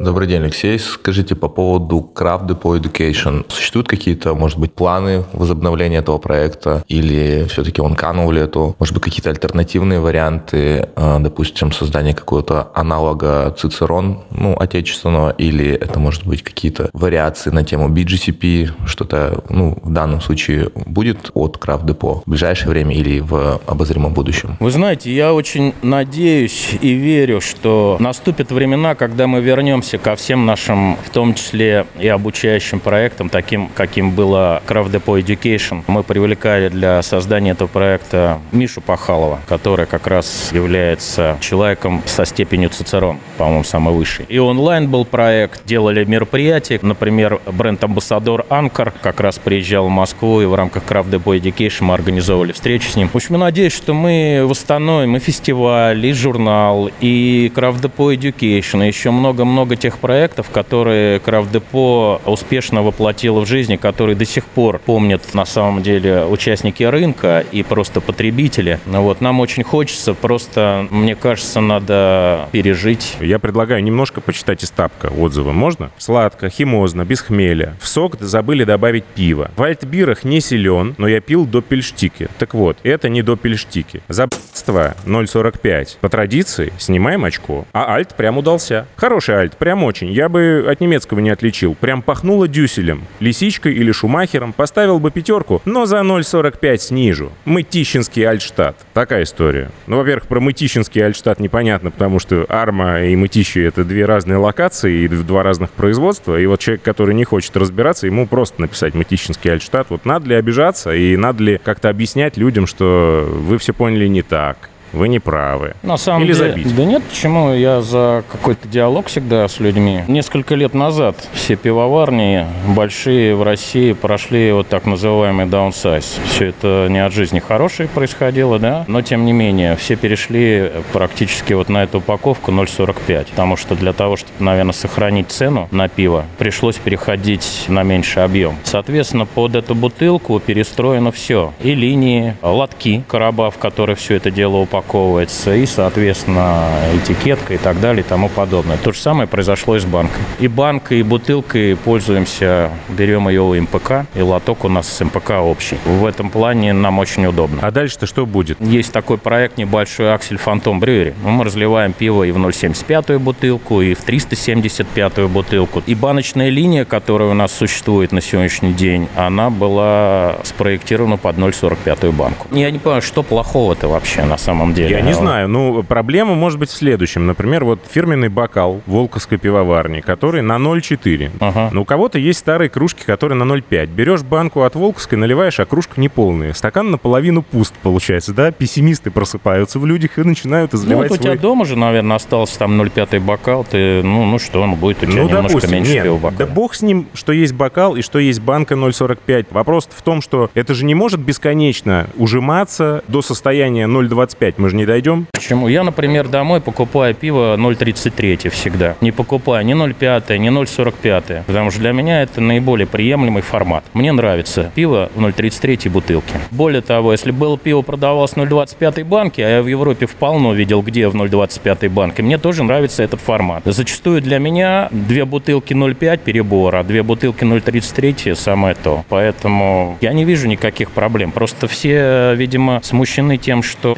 Добрый день, Алексей. Скажите по поводу Craft Depot Education. Существуют какие-то, может быть, планы возобновления этого проекта? Или все-таки он канул в лету? Может быть, какие-то альтернативные варианты? э, Допустим, создание какого-то аналога Цицерон, ну, отечественного? Или это, может быть, какие-то вариации на тему BGCP? Что-то, ну, в данном случае будет от Craft Depot в ближайшее время или в обозримом будущем? Вы знаете, я очень надеюсь и верю, что наступят времена, когда мы вернемся вернемся ко всем нашим, в том числе и обучающим проектам, таким, каким было Craft Depot Education. Мы привлекали для создания этого проекта Мишу Пахалова, который как раз является человеком со степенью Цицерон, по-моему, самый высший. И онлайн был проект, делали мероприятия. Например, бренд-амбассадор Анкар как раз приезжал в Москву, и в рамках Craft Depot Education мы организовывали встречу с ним. В общем, надеюсь, что мы восстановим и фестиваль, и журнал, и Craft Depot Education, и еще много-много тех проектов, которые Craft Depot успешно воплотила в жизни, которые до сих пор помнят на самом деле участники рынка и просто потребители. Ну вот, нам очень хочется, просто, мне кажется, надо пережить. Я предлагаю немножко почитать из тапка отзывы. Можно? Сладко, химозно, без хмеля. В сок забыли добавить пиво. В альтбирах не силен, но я пил до пельштики. Так вот, это не до пельштики. Забство 0,45. По традиции снимаем очко. А альт прям удался. Хороший альт, прям очень. Я бы от немецкого не отличил. Прям пахнуло дюселем. Лисичкой или шумахером поставил бы пятерку, но за 0,45 снижу. Мытищинский альтштадт. Такая история. Ну, во-первых, про Мытищинский альтштадт непонятно, потому что Арма и Мытищи — это две разные локации и два разных производства. И вот человек, который не хочет разбираться, ему просто написать Мытищинский альтштадт. Вот надо ли обижаться и надо ли как-то объяснять людям, что вы все поняли не так вы не правы. На самом Или деле, забить. да нет, почему? Я за какой-то диалог всегда с людьми. Несколько лет назад все пивоварни большие в России прошли вот так называемый даунсайз. Все это не от жизни хорошее происходило, да, но тем не менее все перешли практически вот на эту упаковку 0,45, потому что для того, чтобы, наверное, сохранить цену на пиво, пришлось переходить на меньший объем. Соответственно, под эту бутылку перестроено все. И линии, лотки, короба, в которые все это дело упаковывается, и, соответственно, этикетка и так далее и тому подобное. То же самое произошло и с банкой. И банкой, и бутылкой пользуемся, берем ее у МПК, и лоток у нас с МПК общий. В этом плане нам очень удобно. А дальше-то что будет? Есть такой проект небольшой Аксель Фантом Брюери. Мы разливаем пиво и в 0,75 бутылку, и в 375 бутылку. И баночная линия, которая у нас существует на сегодняшний день, она была спроектирована под 0,45 банку. Я не понимаю, что плохого-то вообще на самом деле. Я не знаю. Ну, проблема может быть в следующем. Например, вот фирменный бокал Волковской пивоварни, который на 0,4. Ага. Но у кого-то есть старые кружки, которые на 0,5. Берешь банку от Волковской, наливаешь, а кружка неполная. Стакан наполовину пуст, получается, да? Пессимисты просыпаются в людях и начинают Ну, изливать вот у тебя свой... дома же, наверное, остался там 0,5 бокал. Ты, ну, ну что, он будет у тебя Ну, немножко допустим, меньше нет, пива бокала. да бог с ним, что есть бокал и что есть банка 0,45. Вопрос в том, что это же не может бесконечно ужиматься до состояния 0,25. Мы же не дойдем. Почему? Я, например, домой покупаю пиво 0,33 всегда. Не покупаю ни 0,5, ни 0,45. Потому что для меня это наиболее приемлемый формат. Мне нравится пиво в 0,33 бутылке. Более того, если было пиво продавалось в 0,25 банке, а я в Европе вполне видел, где в 0,25 банке, мне тоже нравится этот формат. Зачастую для меня две бутылки 0,5 перебор, а две бутылки 0,33 самое то. Поэтому я не вижу никаких проблем. Просто все, видимо, смущены тем, что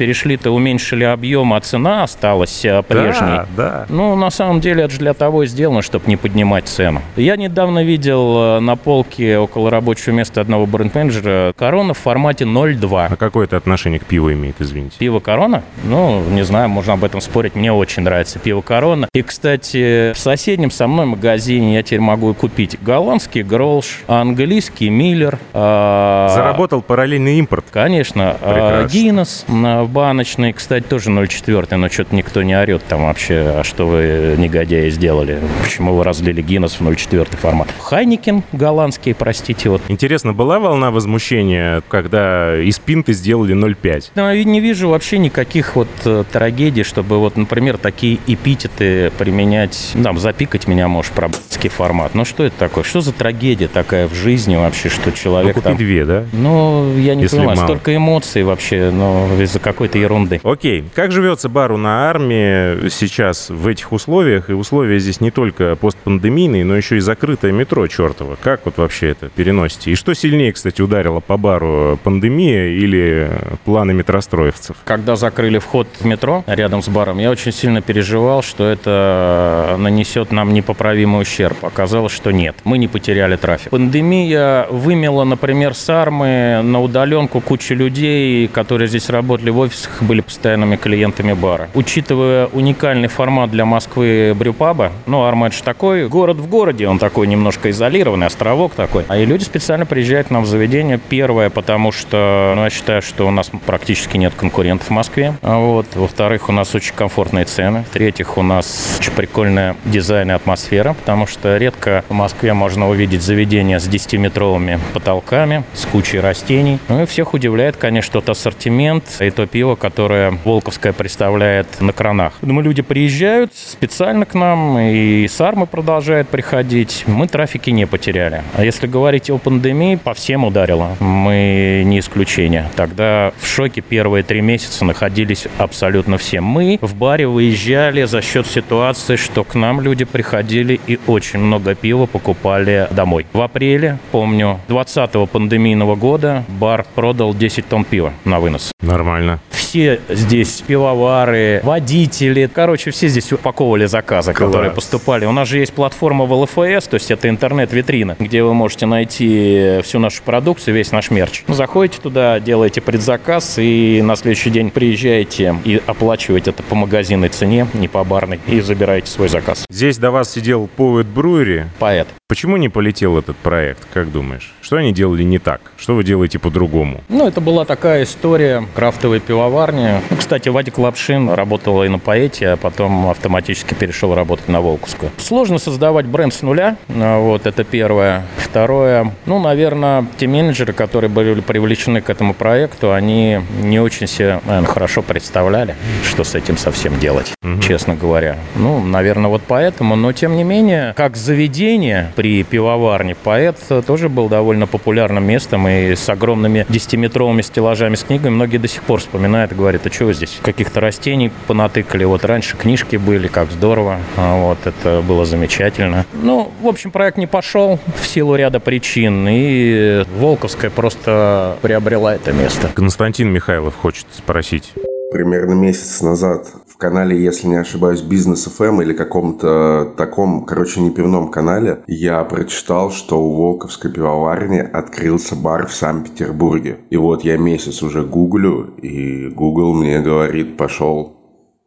перешли-то, уменьшили объем, а цена осталась э, прежней. Да, да. Ну, на самом деле, это же для того и сделано, чтобы не поднимать цену. Я недавно видел э, на полке около рабочего места одного бренд-менеджера корона в формате 0,2. А какое это отношение к пиву имеет, извините? Пиво Корона? Ну, не знаю, можно об этом спорить. Мне очень нравится пиво Корона. И, кстати, в соседнем со мной магазине я теперь могу купить голландский Гролш, английский Миллер. а, Заработал параллельный импорт. Конечно. а, Прекрасно. Гиннес а, баночный, кстати, тоже 0,4, но что-то никто не орет там вообще, а что вы, негодяи, сделали? Почему вы разлили Гиннес в 0,4 формат? Хайникен голландский, простите, вот. Интересно, была волна возмущения, когда из пинты сделали 0,5? Ну, я не вижу вообще никаких вот э, трагедий, чтобы вот, например, такие эпитеты применять, ну, там, запикать меня можешь про б***ский формат. Ну, что это такое? Что за трагедия такая в жизни вообще, что Ну, человек купи там... две, да? Ну, я не Если понимаю, мало. столько эмоций вообще, ну, из-за какой-то ерунды. Окей, как живется бару на армии сейчас в этих условиях? И условия здесь не только постпандемийные, но еще и закрытое метро чертово. Как вот вообще это переносите? И что сильнее, кстати, ударило по бару, пандемия или планы метростроевцев? Когда закрыли вход в метро рядом с баром, я очень сильно переживал, что это нанесет нам непоправимый ущерб. Оказалось, что нет. Мы не потеряли трафик. Пандемия вымела, например, с армы на удаленку кучу людей, которые здесь работали в офисах, были были постоянными клиентами бара. Учитывая уникальный формат для Москвы брюпаба, ну, Армат же такой, город в городе, он такой немножко изолированный, островок такой. А и люди специально приезжают нам в заведение. Первое, потому что, ну, я считаю, что у нас практически нет конкурентов в Москве. А вот. Во-вторых, у нас очень комфортные цены. В-третьих, у нас очень прикольная дизайн и атмосфера, потому что редко в Москве можно увидеть заведение с 10-метровыми потолками, с кучей растений. Ну и всех удивляет, конечно, тот ассортимент и то пиво, которое Волковская представляет на кранах. Думаю, люди приезжают специально к нам, и Сармы продолжает приходить. Мы трафики не потеряли. А если говорить о пандемии, по всем ударило. Мы не исключение. Тогда в шоке первые три месяца находились абсолютно все. Мы в баре выезжали за счет ситуации, что к нам люди приходили и очень много пива покупали домой. В апреле, помню, 20-го пандемийного года бар продал 10 тонн пива на вынос. Нормально. Все здесь пивовары, водители, короче, все здесь упаковывали заказы, Класс. которые поступали. У нас же есть платформа в ЛФС, то есть это интернет-витрина, где вы можете найти всю нашу продукцию, весь наш мерч. Ну, заходите туда, делаете предзаказ и на следующий день приезжаете и оплачиваете это по магазинной цене, не по барной, и забираете свой заказ. Здесь до вас сидел Poet Brewery. Поэт. Почему не полетел этот проект, как думаешь? Что они делали не так? Что вы делаете по-другому? Ну, это была такая история крафтовой пивоварни. Ну, кстати, Вадик Лапшин работал и на поэте, а потом автоматически перешел работать на Волковскую. Сложно создавать бренд с нуля, а, вот это первое. Второе, ну, наверное, те менеджеры, которые были привлечены к этому проекту, они не очень себе, наверное, хорошо представляли, что с этим совсем делать, честно говоря. Ну, наверное, вот поэтому, но тем не менее, как заведение при пивоварне, поэт тоже был довольно популярным местом и с огромными 10-метровыми стеллажами с книгами многие до сих пор вспоминают и говорят, а что вы здесь каких-то растений понатыкали? Вот раньше книжки были, как здорово, А вот это было замечательно. Ну, в общем, проект не пошел в силу ряда причин, и Волковская просто приобрела это место. Константин Михайлов хочет спросить. Примерно месяц назад в канале, если не ошибаюсь, Бизнес FM или каком-то таком, короче, не пивном канале, я прочитал, что у Волковской пивоварни открылся бар в Санкт-Петербурге. И вот я месяц уже гуглю, и Google мне говорит, пошел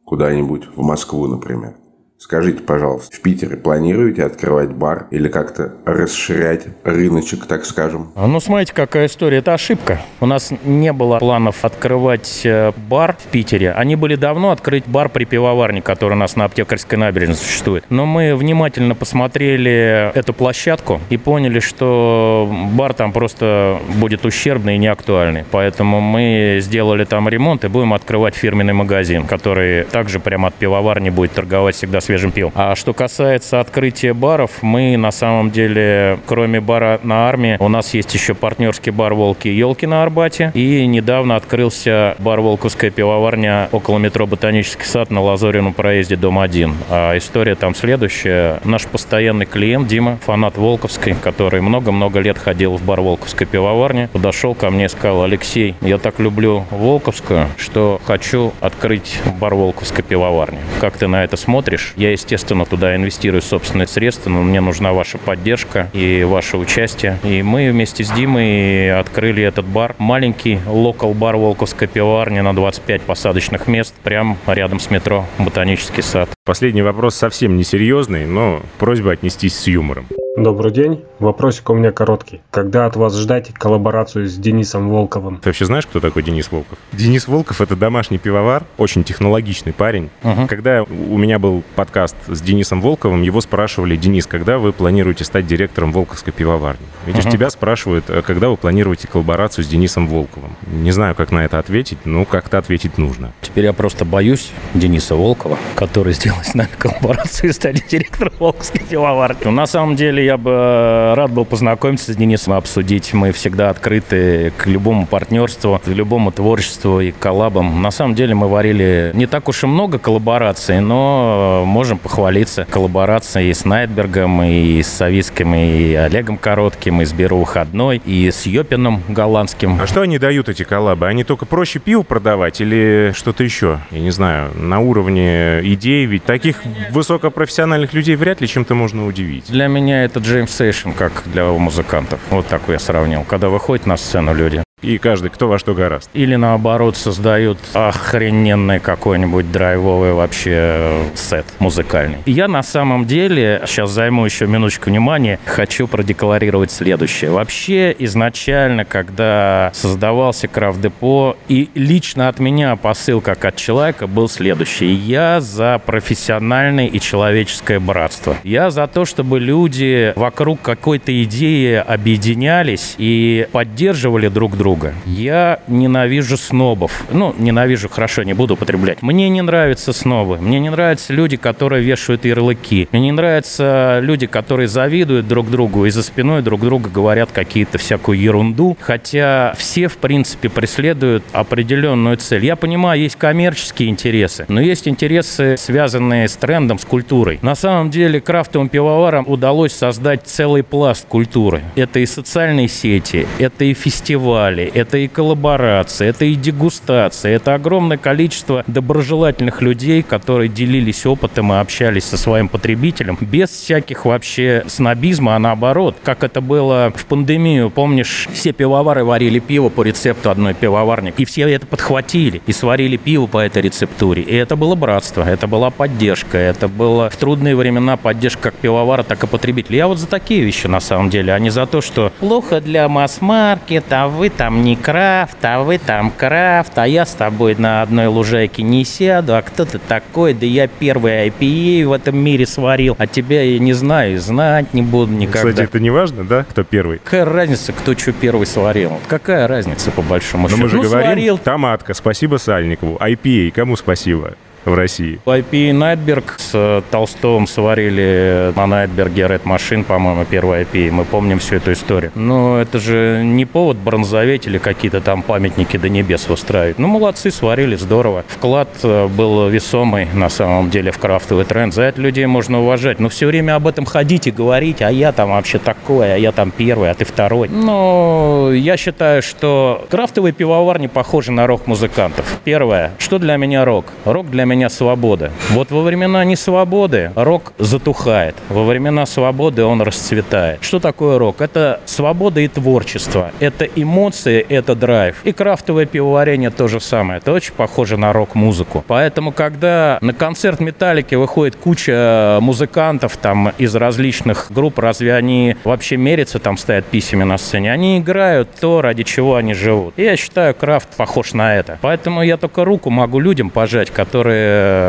куда-нибудь в Москву, например. Скажите, пожалуйста, в Питере планируете открывать бар или как-то расширять рыночек, так скажем? А, Ну, смотрите, какая история. Это ошибка. У нас не было планов открывать э, бар в Питере. Они были давно открыть бар при пивоварне, который у нас на Аптекарской набережной существует. Но мы внимательно посмотрели эту площадку и поняли, что бар там просто будет ущербный и неактуальный. Поэтому мы сделали там ремонт и будем открывать фирменный магазин, который также прямо от пивоварни будет торговать всегда свежим пивом. А что касается открытия баров, мы на самом деле, кроме бара на армии, у нас есть еще партнерский бар «Волки и елки» на Арбате. И недавно открылся бар «Волковская пивоварня» около метро «Ботанический сад» на Лазорином проезде, дом 1. А история там следующая. Наш постоянный клиент Дима, фанат Волковской, который много-много лет ходил в бар «Волковской пивоварни», подошел ко мне и сказал, Алексей, я так люблю Волковскую, что хочу открыть бар «Волковской пивоварни». Как ты на это смотришь? Я, естественно, туда инвестирую собственные средства, но мне нужна ваша поддержка и ваше участие. И мы вместе с Димой открыли этот бар. Маленький локал-бар Волковской пивоварни на 25 посадочных мест, прямо рядом с метро Ботанический сад. Последний вопрос совсем несерьезный, но просьба отнестись с юмором. Добрый день. Вопросик у меня короткий. Когда от вас ждать коллаборацию с Денисом Волковым? Ты вообще знаешь, кто такой Денис Волков? Денис Волков — это домашний пивовар, очень технологичный парень. Мгм. Когда у меня был подкаст с Денисом Волковым, его спрашивали, Денис, когда вы планируете стать директором Волковской пивоварни? Видишь, Мгм. тебя спрашивают, «А когда вы планируете коллаборацию с Денисом Волковым? Не знаю, как на это ответить, но как-то ответить нужно. Теперь я просто боюсь Дениса Волкова, который сделал с нами коллаборацию и стать директором Волковской пивоварни. Ну, На самом деле я бы э, рад был познакомиться с Денисом, обсудить. Мы всегда открыты к любому партнерству, к любому творчеству и коллабам. На самом деле мы варили не так уж и много коллабораций, но э, можем похвалиться коллаборацией с Knightberg ом, и с Савицким, и Олегом Коротким, и с Беру Выходной, и с Jopen ом голландским. А что они дают, эти коллабы? Они только проще пиво продавать или что-то еще? Я не знаю, на уровне идей, ведь таких высокопрофессиональных людей вряд ли чем-то можно удивить. Для меня это jam session, как для музыкантов. Вот так я сравнил. Когда выходят на сцену люди. И каждый кто во что гораст. Или наоборот создают охрененный какой-нибудь драйвовый вообще сет музыкальный. Я на самом деле, сейчас займу еще минуточку внимания, хочу продекларировать следующее. Вообще изначально, когда создавался Крафт Депо, и лично от меня посыл как от человека был следующий. Я за профессиональное и человеческое братство. Я за то, чтобы люди вокруг какой-то идеи объединялись и поддерживали друг друга. Я ненавижу снобов. Ну, ненавижу, хорошо, не буду употреблять. Мне не нравятся снобы. Мне не нравятся люди, которые вешают ярлыки. Мне не нравятся люди, которые завидуют друг другу и за спиной друг друга говорят какие-то всякую ерунду. Хотя все, в принципе, преследуют определенную цель. Я понимаю, есть коммерческие интересы, но есть интересы, связанные с трендом, с культурой. На самом деле, крафтовым пивоварам удалось создать целый пласт культуры. Это и социальные сети, это и фестивали, это и коллаборации, это и дегустация, это огромное количество доброжелательных людей, которые делились опытом и общались со своим потребителем без всяких вообще снобизма, а наоборот, как это было в пандемию. Помнишь, все пивовары варили пиво по рецепту одной пивоварни, и все это подхватили и сварили пиво по этой рецептуре. И это было братство, это была поддержка, это было в трудные времена поддержка как пивовара, так и потребителя. Я вот за такие вещи на самом деле, а не за то, что плохо для масс-маркета, а вы там не крафт, а вы там крафт, а я с тобой на одной лужайке не сяду, а кто ты такой, да я первый IPA в этом мире сварил, а тебя я не знаю, знать не буду никогда. Кстати, это не важно, да, кто первый? Какая разница, кто что первый сварил? Какая разница, по большому Но счету? мы же ну, говорим, сварил, томатка, спасибо Сальникову. IPA, кому спасибо в России? IPA Найтберг с э, Толстовым сварили на Найтберге Red Machine, по-моему, первый IPA. Мы помним всю эту историю. Но это же не повод бронзоветь или какие-то там памятники до небес выстраивать. Ну, молодцы, сварили, здорово. Вклад э, был весомый, на самом деле, в крафтовый тренд. За это людей можно уважать. Но все время об этом ходить и говорить, а я там вообще такой, а я там первый, а ты второй. Но я считаю, что крафтовые пивоварни похожи на рок-музыкантов. Первое, что для меня рок? Рок для меня свобода. Вот во времена несвободы рок затухает. Во времена свободы он расцветает. Что такое рок? Это свобода и творчество. Это эмоции, это драйв. И крафтовое пивоварение то же самое. Это очень похоже на рок-музыку. Поэтому, когда на концерт Металлики выходит куча музыкантов там из различных групп, разве они вообще мерятся, там стоят писями на сцене? Они играют то, ради чего они живут. И я считаю, крафт похож на это. Поэтому я только руку могу людям пожать, которые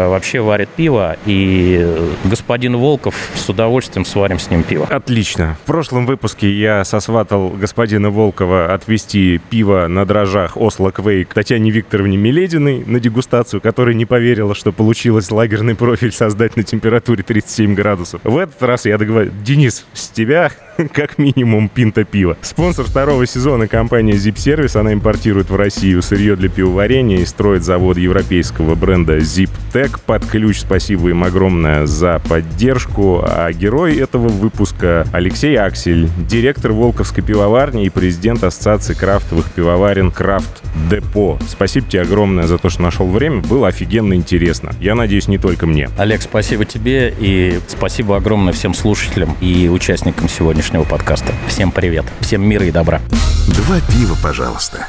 вообще варят пиво, и господин Волков с удовольствием сварим с ним пиво. Отлично. В прошлом выпуске я сосватал господина Волкова отвезти пиво на дрожжах Осло Квей к Татьяне Викторовне Милединой на дегустацию, которая не поверила, что получилось лагерный профиль создать на температуре 37 градусов. В этот раз я договорил, Денис, с тебя как минимум пинта пива. Спонсор второго сезона компания Zip Service. Она импортирует в Россию сырье для пивоварения и строит завод европейского бренда Zip Tech под ключ. Спасибо им огромное за поддержку. А герой этого выпуска Алексей Аксель, директор Волковской пивоварни и президент Ассоциации крафтовых пивоварен Крафт Депо. Спасибо тебе огромное за то, что нашел время. Было офигенно интересно. Я надеюсь, не только мне. Олег, спасибо тебе и спасибо огромное всем слушателям и участникам сегодняшнего подкаста. Всем привет. Всем мира и добра. Два пива, пожалуйста.